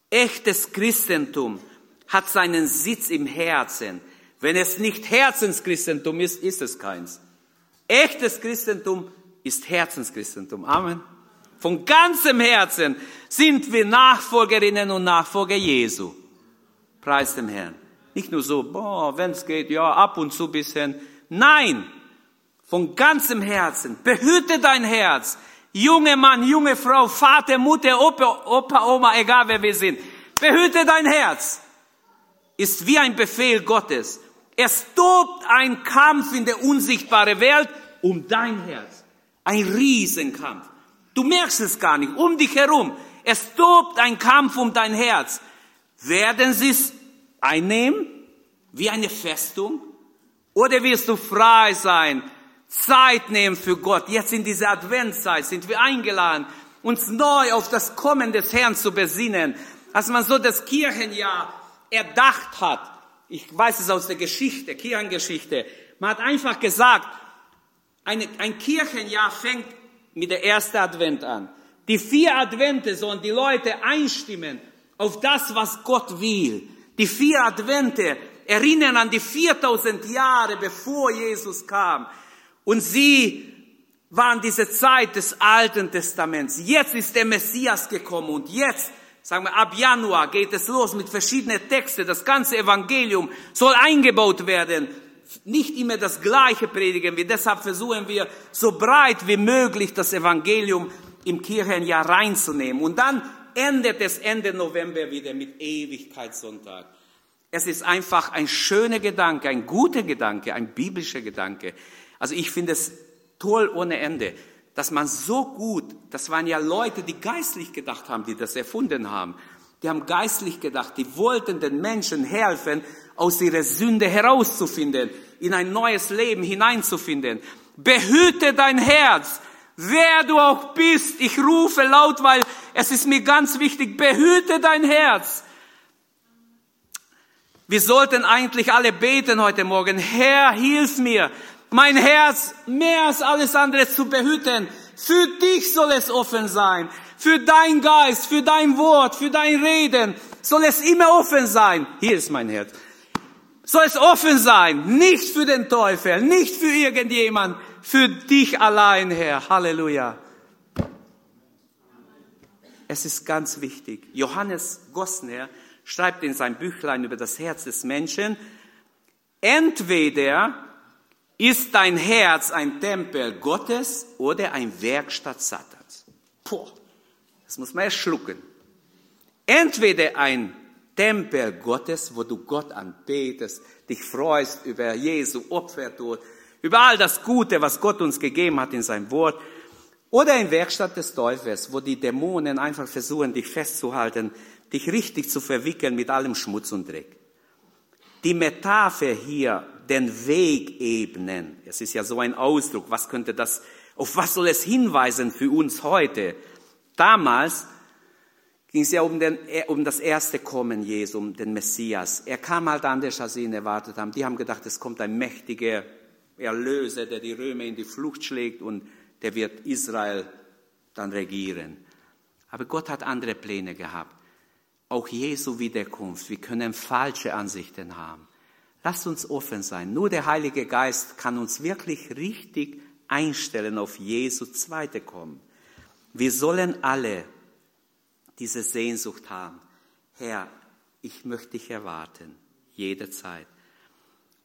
Echtes Christentum hat seinen Sitz im Herzen. Wenn es nicht Herzenschristentum ist, ist es keins. Echtes Christentum ist Herzenschristentum. Amen. Von ganzem Herzen sind wir Nachfolgerinnen und Nachfolger Jesu. Preis dem Herrn. Nicht nur so, boah, wenn es geht, ja, ab und zu bisschen. Nein, von ganzem Herzen. Behüte dein Herz. Junge Mann, junge Frau, Vater, Mutter, Opa, Opa, Oma, egal wer wir sind. Behüte dein Herz. Ist wie ein Befehl Gottes. Es tobt ein Kampf in der unsichtbaren Welt um dein Herz. Ein Riesenkampf. Du merkst es gar nicht. Um dich herum. Es tobt ein Kampf um dein Herz. Werden sie es einnehmen? Wie eine Festung? Oder wirst du frei sein? Zeit nehmen für Gott. Jetzt in dieser Adventszeit sind wir eingeladen, uns neu auf das Kommen des Herrn zu besinnen. Als man so das Kirchenjahr erdacht hat, ich weiß es aus der Geschichte, Kirchengeschichte, man hat einfach gesagt, eine, ein Kirchenjahr fängt mit der ersten Advent an. Die vier Advente sollen die Leute einstimmen auf das, was Gott will. Die vier Advente erinnern an die 4000 Jahre, bevor Jesus kam. Und sie waren diese Zeit des Alten Testaments. Jetzt ist der Messias gekommen und jetzt, sagen wir, ab Januar geht es los mit verschiedenen Texten. Das ganze Evangelium soll eingebaut werden nicht immer das Gleiche predigen wir. Deshalb versuchen wir, so breit wie möglich das Evangelium im Kirchenjahr reinzunehmen. Und dann endet es Ende November wieder mit Ewigkeitssonntag. Es ist einfach ein schöner Gedanke, ein guter Gedanke, ein biblischer Gedanke. Also ich finde es toll ohne Ende, dass man so gut, das waren ja Leute, die geistlich gedacht haben, die das erfunden haben. Die haben geistlich gedacht, die wollten den Menschen helfen, aus ihrer Sünde herauszufinden, in ein neues Leben hineinzufinden. Behüte dein Herz, wer du auch bist. Ich rufe laut, weil es ist mir ganz wichtig, behüte dein Herz. Wir sollten eigentlich alle beten heute Morgen. Herr, hilf mir, mein Herz mehr als alles andere zu behüten. Für dich soll es offen sein. Für dein Geist, für dein Wort, für dein Reden soll es immer offen sein. Hier ist mein Herz soll es offen sein, nicht für den Teufel, nicht für irgendjemand, für dich allein, Herr. Halleluja. Es ist ganz wichtig. Johannes Gosner schreibt in sein Büchlein über das Herz des Menschen, entweder ist dein Herz ein Tempel Gottes oder ein Werkstatt Satans. Puh, das muss man erst schlucken. Entweder ein Tempel Gottes, wo du Gott anbetest, dich freust über Jesu Opfertod, über all das Gute, was Gott uns gegeben hat in seinem Wort. Oder in Werkstatt des Teufels, wo die Dämonen einfach versuchen, dich festzuhalten, dich richtig zu verwickeln mit allem Schmutz und Dreck. Die Metapher hier, den Weg ebnen, es ist ja so ein Ausdruck, was könnte das, auf was soll es hinweisen für uns heute? Damals ging es ja um, den, um das erste Kommen Jesu, um den Messias. Er kam halt als sie ihn erwartet haben. Die haben gedacht, es kommt ein mächtiger Erlöser, der die Römer in die Flucht schlägt und der wird Israel dann regieren. Aber Gott hat andere Pläne gehabt. Auch Jesu Wiederkunft. Wir können falsche Ansichten haben. Lasst uns offen sein. Nur der Heilige Geist kann uns wirklich richtig einstellen auf Jesu zweite Kommen. Wir sollen alle diese Sehnsucht haben. Herr, ich möchte dich erwarten, jederzeit.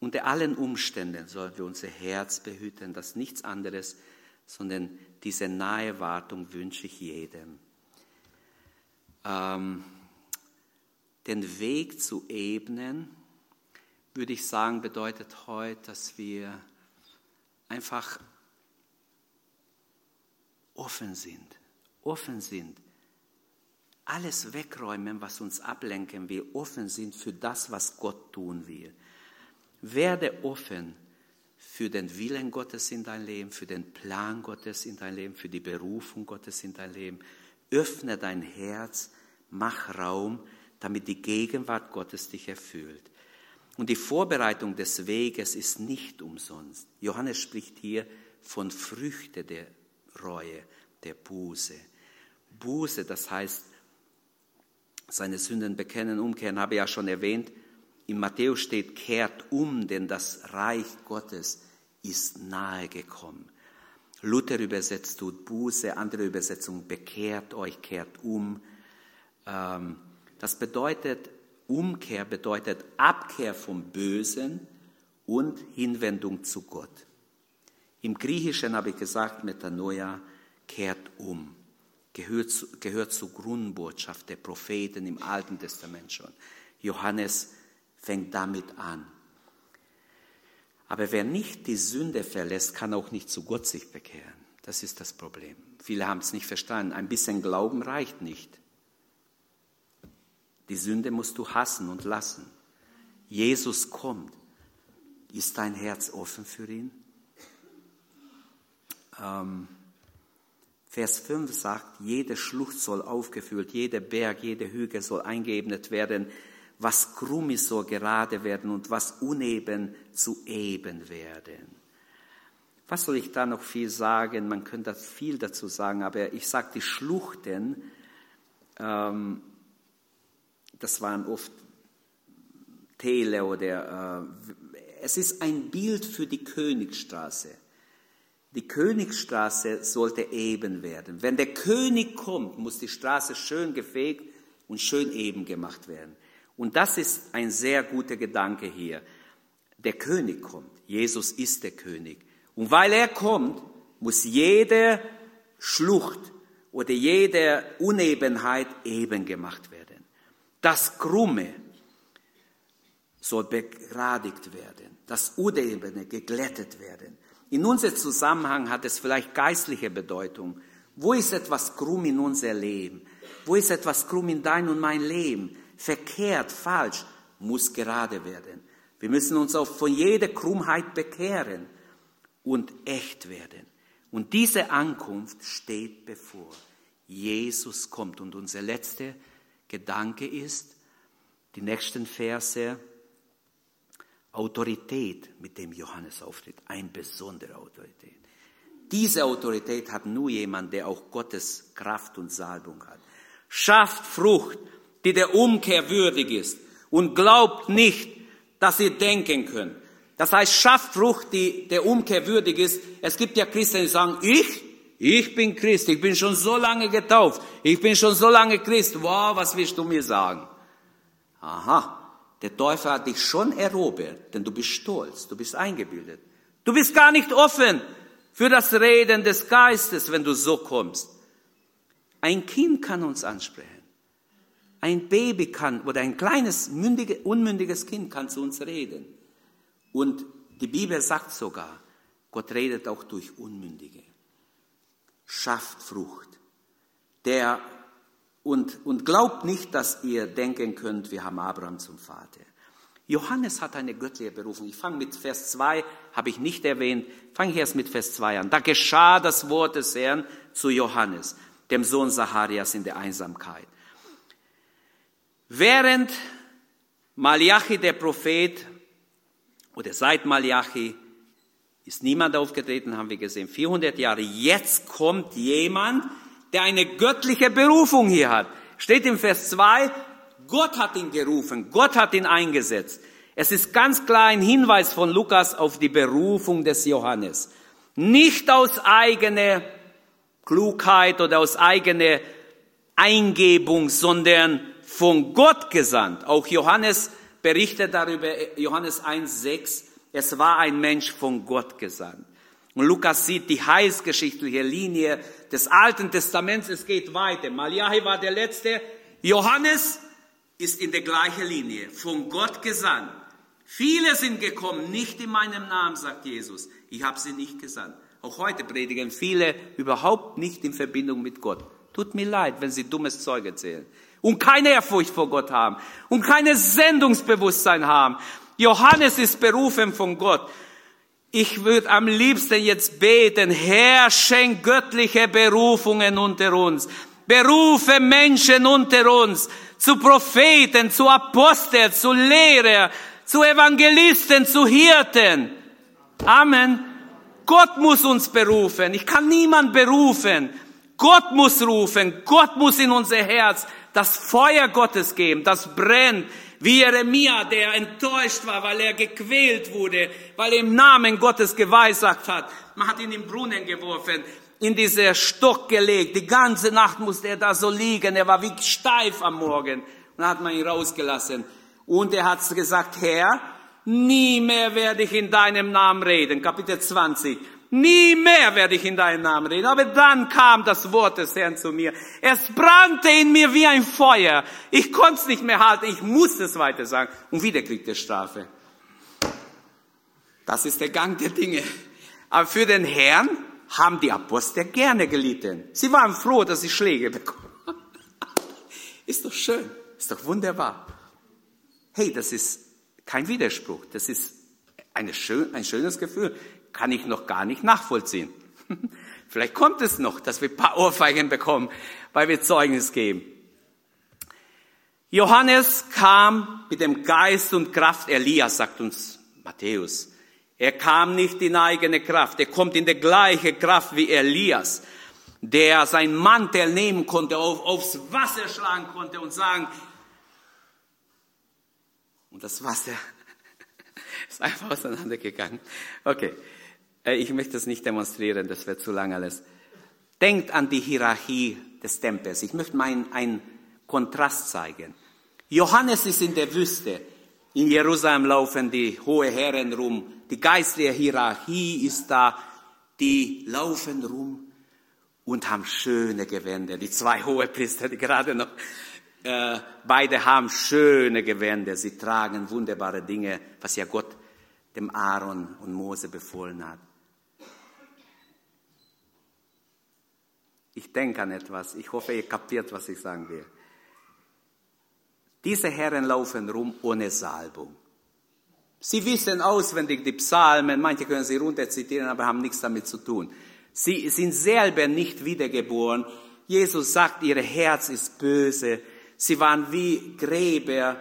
Unter allen Umständen sollen wir unser Herz behüten, dass nichts anderes, sondern diese nahe Wartung wünsche ich jedem. Ähm, den Weg zu ebnen, würde ich sagen, bedeutet heute, dass wir einfach offen sind, offen sind alles wegräumen, was uns ablenken will, offen sind für das, was Gott tun will. Werde offen für den Willen Gottes in dein Leben, für den Plan Gottes in dein Leben, für die Berufung Gottes in dein Leben. öffne dein Herz, mach Raum, damit die Gegenwart Gottes dich erfüllt. Und die Vorbereitung des Weges ist nicht umsonst. Johannes spricht hier von Früchte der Reue, der Buße. Buße, das heißt, seine Sünden bekennen, umkehren, habe ich ja schon erwähnt. In Matthäus steht, kehrt um, denn das Reich Gottes ist nahe gekommen. Luther übersetzt tut Buße, andere Übersetzung bekehrt euch, kehrt um. Ähm, das bedeutet, Umkehr bedeutet Abkehr vom Bösen und Hinwendung zu Gott. Im Griechischen habe ich gesagt, Metanoia kehrt um, gehört, gehört zur Grundbotschaft der Propheten im Alten Testament schon. Johannes fängt damit an. Aber wer nicht die Sünde verlässt, kann auch nicht zu Gott sich bekehren. Das ist das Problem. Viele haben es nicht verstanden. Ein bisschen Glauben reicht nicht. Die Sünde musst du hassen und lassen. Jesus kommt. Ist dein Herz offen für ihn? Ähm, Vers 5 sagt, jede Schlucht soll aufgefüllt, jeder Berg, jede Hügel soll eingeebnet werden, was krumm ist, soll gerade werden und was uneben zu eben werden. Was soll ich da noch viel sagen? Man könnte viel dazu sagen, aber ich sage, die Schluchten, ähm, das waren oft Täler oder äh, es ist ein Bild für die Königsstraße. Die Königsstraße sollte eben werden. Wenn der König kommt, muss die Straße schön gefegt und schön eben gemacht werden. Und das ist ein sehr guter Gedanke hier. Der König kommt. Jesus ist der König. Und weil er kommt, muss jede Schlucht oder jede Unebenheit eben gemacht werden. Das Krumme soll begradigt werden. Das Unebene geglättet werden. In unserem Zusammenhang hat es vielleicht geistliche Bedeutung. Wo ist etwas krumm in unser Leben? Wo ist etwas krumm in dein und mein Leben? Verkehrt, falsch, muss gerade werden. Wir müssen uns auch von jeder Krummheit bekehren und echt werden. Und diese Ankunft steht bevor. Jesus kommt. Und unser letzter Gedanke ist, die nächsten Verse, Autorität, mit dem Johannes auftritt, eine besondere Autorität. Diese Autorität hat nur jemand, der auch Gottes Kraft und Salbung hat. Schafft Frucht, die der Umkehr würdig ist und glaubt nicht, dass ihr denken könnt. Das heißt, schafft Frucht, die der Umkehr würdig ist. Es gibt ja Christen, die sagen, ich, ich bin Christ, ich bin schon so lange getauft, ich bin schon so lange Christ. Wow, was willst du mir sagen? Aha, der Teufel hat dich schon erobert, denn du bist stolz, du bist eingebildet. Du bist gar nicht offen für das Reden des Geistes, wenn du so kommst. Ein Kind kann uns ansprechen. Ein Baby kann oder ein kleines, mündige, unmündiges Kind kann zu uns reden. Und die Bibel sagt sogar, Gott redet auch durch Unmündige. Schafft Frucht. Der und, und glaubt nicht, dass ihr denken könnt, wir haben Abraham zum Vater. Johannes hat eine göttliche Berufung. Ich fange mit Vers 2, habe ich nicht erwähnt, fange ich erst mit Vers 2 an. Da geschah das Wort des Herrn zu Johannes, dem Sohn Zacharias in der Einsamkeit. Während Malachi der Prophet oder seit Malachi ist niemand aufgetreten, haben wir gesehen, 400 Jahre. Jetzt kommt jemand, der eine göttliche Berufung hier hat. Steht im Vers 2, Gott hat ihn gerufen, Gott hat ihn eingesetzt. Es ist ganz klar ein Hinweis von Lukas auf die Berufung des Johannes. Nicht aus eigener Klugheit oder aus eigener Eingebung, sondern von Gott gesandt. Auch Johannes berichtet darüber, Johannes 1,6, es war ein Mensch von Gott gesandt. Und Lukas sieht die heilsgeschichtliche Linie des Alten Testaments. Es geht weiter. Malachi war der Letzte. Johannes ist in der gleichen Linie, von Gott gesandt. Viele sind gekommen, nicht in meinem Namen, sagt Jesus. Ich habe sie nicht gesandt. Auch heute predigen viele überhaupt nicht in Verbindung mit Gott. Tut mir leid, wenn sie dummes Zeug erzählen. Und keine Ehrfurcht vor Gott haben. Und keine Sendungsbewusstsein haben. Johannes ist berufen von Gott. Ich würde am liebsten jetzt beten, Herr, schenk göttliche Berufungen unter uns. Berufe Menschen unter uns zu Propheten, zu Aposteln, zu Lehrer, zu Evangelisten, zu Hirten. Amen. Gott muss uns berufen. Ich kann niemand berufen. Gott muss rufen. Gott muss in unser Herz das Feuer Gottes geben, das brennt. Wie Jeremia, der enttäuscht war, weil er gequält wurde, weil er im Namen Gottes geweissagt hat. Man hat ihn im Brunnen geworfen, in dieser Stock gelegt. Die ganze Nacht musste er da so liegen. Er war wie steif am Morgen. Dann hat man ihn rausgelassen. Und er hat gesagt, Herr, nie mehr werde ich in deinem Namen reden. Kapitel 20. Nie mehr werde ich in deinem Namen reden. Aber dann kam das Wort des Herrn zu mir. Es brannte in mir wie ein Feuer. Ich konnte es nicht mehr halten. Ich musste es weiter sagen. Und wieder kriegt er Strafe. Das ist der Gang der Dinge. Aber für den Herrn haben die Apostel gerne gelitten. Sie waren froh, dass sie Schläge bekommen. Ist doch schön. Ist doch wunderbar. Hey, das ist kein Widerspruch. Das ist schön, ein schönes Gefühl. Kann ich noch gar nicht nachvollziehen. Vielleicht kommt es noch, dass wir ein paar Ohrfeigen bekommen, weil wir Zeugnis geben. Johannes kam mit dem Geist und Kraft Elias, sagt uns Matthäus. Er kam nicht in eigene Kraft, er kommt in die gleiche Kraft wie Elias, der sein Mantel nehmen konnte, auf, aufs Wasser schlagen konnte und sagen, und das Wasser ist einfach auseinandergegangen. Okay, äh, ich möchte das nicht demonstrieren, das wird zu lang alles. Denkt an die Hierarchie des Tempels. Ich möchte mal einen Kontrast zeigen. Johannes ist in der Wüste. In Jerusalem laufen die hohe Herren rum. Die geistliche Hierarchie ist da. Die laufen rum und haben schöne Gewänder. Die zwei hohe Priester, die gerade noch äh, beide haben schöne Gewänder, sie tragen wunderbare Dinge, was ja Gott dem Aaron und Mose befohlen hat. Ich denke an etwas, ich hoffe, ihr kapiert, was ich sagen will. Diese Herren laufen rum ohne Salbung. Sie wissen auswendig die Psalmen, manche können sie runterzitieren, aber haben nichts damit zu tun. Sie sind selber nicht wiedergeboren. Jesus sagt, ihr Herz ist böse, Sie waren wie Gräber,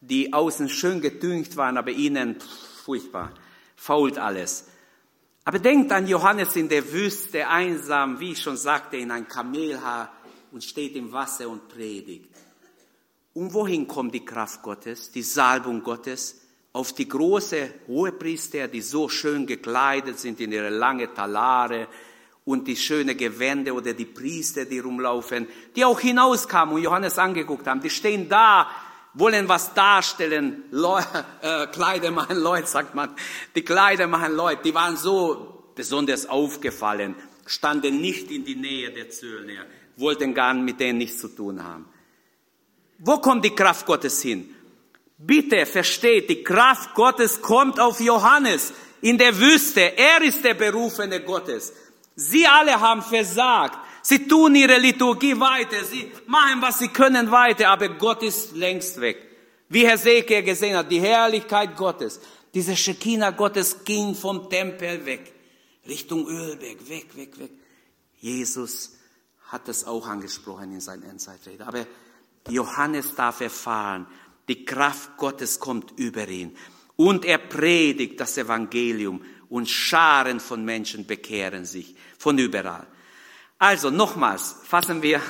die außen schön gedüngt waren, aber innen pff, furchtbar, fault alles. Aber denkt an Johannes in der Wüste, einsam, wie ich schon sagte, in ein Kamelhaar und steht im Wasser und predigt. Und wohin kommt die Kraft Gottes, die Salbung Gottes? Auf die große Hohepriester, die so schön gekleidet sind in ihre lange Talare, und die schöne Gewände oder die Priester, die rumlaufen, die auch hinauskamen und Johannes angeguckt haben, die stehen da, wollen was darstellen, Leu äh, Kleider machen Leute, sagt man, die Kleider machen Leute, die waren so besonders aufgefallen, standen nicht in die Nähe der Zöllner, wollten gar mit denen nichts zu tun haben. Wo kommt die Kraft Gottes hin? Bitte versteht, die Kraft Gottes kommt auf Johannes in der Wüste. Er ist der Berufene Gottes. Sie alle haben versagt. Sie tun ihre Liturgie weiter. Sie machen, was sie können weiter. Aber Gott ist längst weg. Wie Herr Seker gesehen hat, die Herrlichkeit Gottes, diese Shekinah Gottes ging vom Tempel weg. Richtung Ölberg, weg, weg, weg. Jesus hat es auch angesprochen in seinen Endzeitrede. Aber Johannes darf erfahren, die Kraft Gottes kommt über ihn. Und er predigt das Evangelium und Scharen von Menschen bekehren sich von überall. Also nochmals fassen wir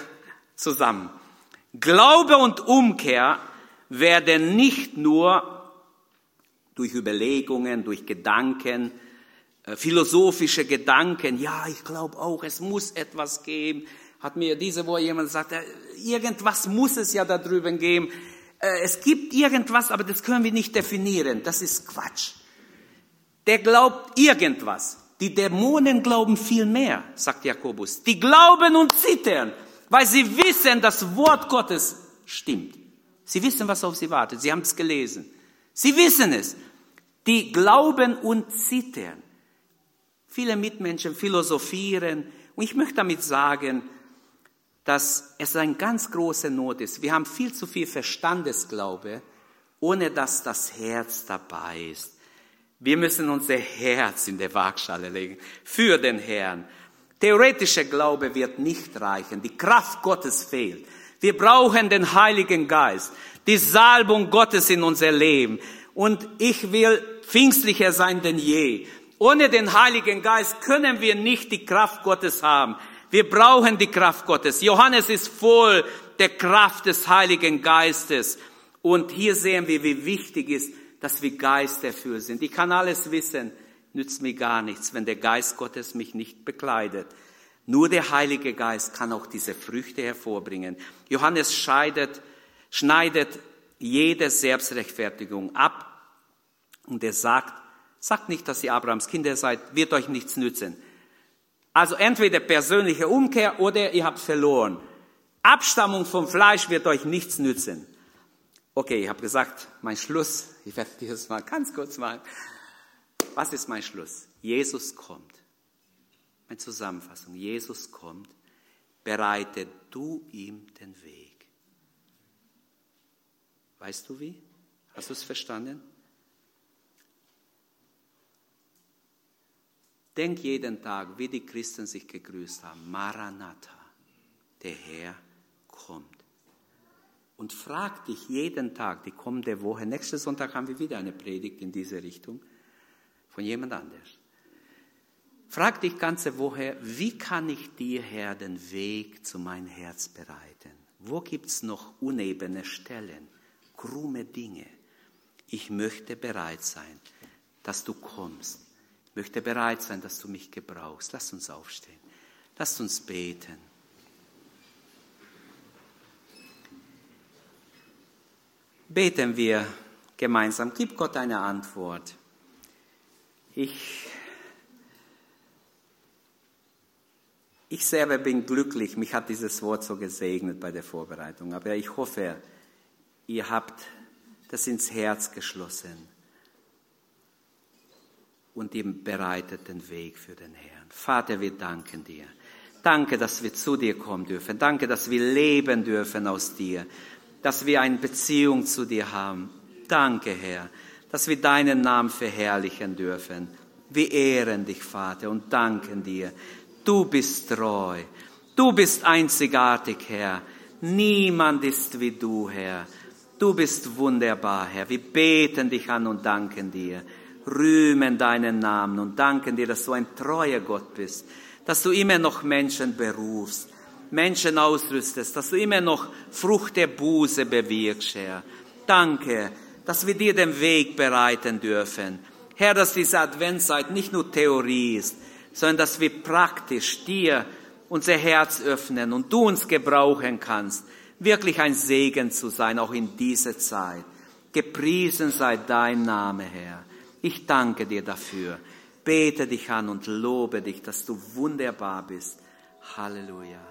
zusammen. Glaube und Umkehr werden nicht nur durch Überlegungen, durch Gedanken, äh, philosophische Gedanken, ja, ich glaube auch, es muss etwas geben, hat mir diese Woche jemand gesagt, äh, irgendwas muss es ja da drüben geben. Äh, es gibt irgendwas, aber das können wir nicht definieren. Das ist Quatsch der glaubt irgendwas. Die Dämonen glauben viel mehr, sagt Jakobus. Die glauben und zittern, weil sie wissen, das Wort Gottes stimmt. Sie wissen, was auf sie wartet. Sie haben es gelesen. Sie wissen es. Die glauben und zittern. Viele Mitmenschen philosophieren. Und ich möchte damit sagen, dass es eine ganz große Not ist. Wir haben viel zu viel Verstandesglaube, ohne dass das Herz dabei ist. Wir müssen unser Herz in der Waagschale legen für den Herrn. Theoretischer Glaube wird nicht reichen. Die Kraft Gottes fehlt. Wir brauchen den Heiligen Geist, die Salbung Gottes in unser Leben. Und ich will pfingstlicher sein denn je. Ohne den Heiligen Geist können wir nicht die Kraft Gottes haben. Wir brauchen die Kraft Gottes. Johannes ist voll der Kraft des Heiligen Geistes. Und hier sehen wir, wie wichtig ist, dass wir geisterfüllt sind. Ich kann alles wissen, nützt mir gar nichts, wenn der Geist Gottes mich nicht bekleidet. Nur der Heilige Geist kann auch diese Früchte hervorbringen. Johannes scheidet, schneidet jede Selbstrechtfertigung ab und er sagt, sagt nicht, dass ihr Abrahams Kinder seid, wird euch nichts nützen. Also entweder persönliche Umkehr oder ihr habt verloren. Abstammung vom Fleisch wird euch nichts nützen. Okay, ich habe gesagt, mein Schluss, ich werde dieses mal ganz kurz machen. Was ist mein Schluss? Jesus kommt. Meine Zusammenfassung. Jesus kommt. Bereite du ihm den Weg. Weißt du wie? Hast du es verstanden? Denk jeden Tag, wie die Christen sich gegrüßt haben. Maranatha, der Herr kommt. Und frag dich jeden Tag, die kommende Woche, nächsten Sonntag haben wir wieder eine Predigt in diese Richtung von jemand anders. Frag dich ganze Woche, wie kann ich dir, Herr, den Weg zu meinem Herz bereiten? Wo gibt's noch unebene Stellen, krumme Dinge? Ich möchte bereit sein, dass du kommst. Ich möchte bereit sein, dass du mich gebrauchst. Lass uns aufstehen. Lass uns beten. Beten wir gemeinsam. Gib Gott eine Antwort. Ich, ich selber bin glücklich, mich hat dieses Wort so gesegnet bei der Vorbereitung, aber ich hoffe, ihr habt das ins Herz geschlossen und ihr bereitet den Weg für den Herrn. Vater, wir danken dir. Danke, dass wir zu dir kommen dürfen. Danke, dass wir leben dürfen aus dir. Dass wir eine Beziehung zu dir haben. Danke, Herr dass wir deinen Namen verherrlichen dürfen. Wir ehren dich, Vater, und danken dir. Du bist treu. Du bist einzigartig, Herr. Niemand ist wie du, Herr. Du bist wunderbar, Herr. Wir beten dich an und danken dir. Rühmen deinen Namen und danken dir, dass du ein treuer Gott bist, dass du immer noch Menschen berufst, Menschen ausrüstest, dass du immer noch Frucht der Buße bewirkst, Herr. Danke, dass wir dir den Weg bereiten dürfen. Herr, dass diese Adventszeit nicht nur Theorie ist, sondern dass wir praktisch dir unser Herz öffnen und du uns gebrauchen kannst, wirklich ein Segen zu sein, auch in dieser Zeit. Gepriesen sei dein Name, Herr. Ich danke dir dafür. Bete dich an und lobe dich, dass du wunderbar bist. Halleluja.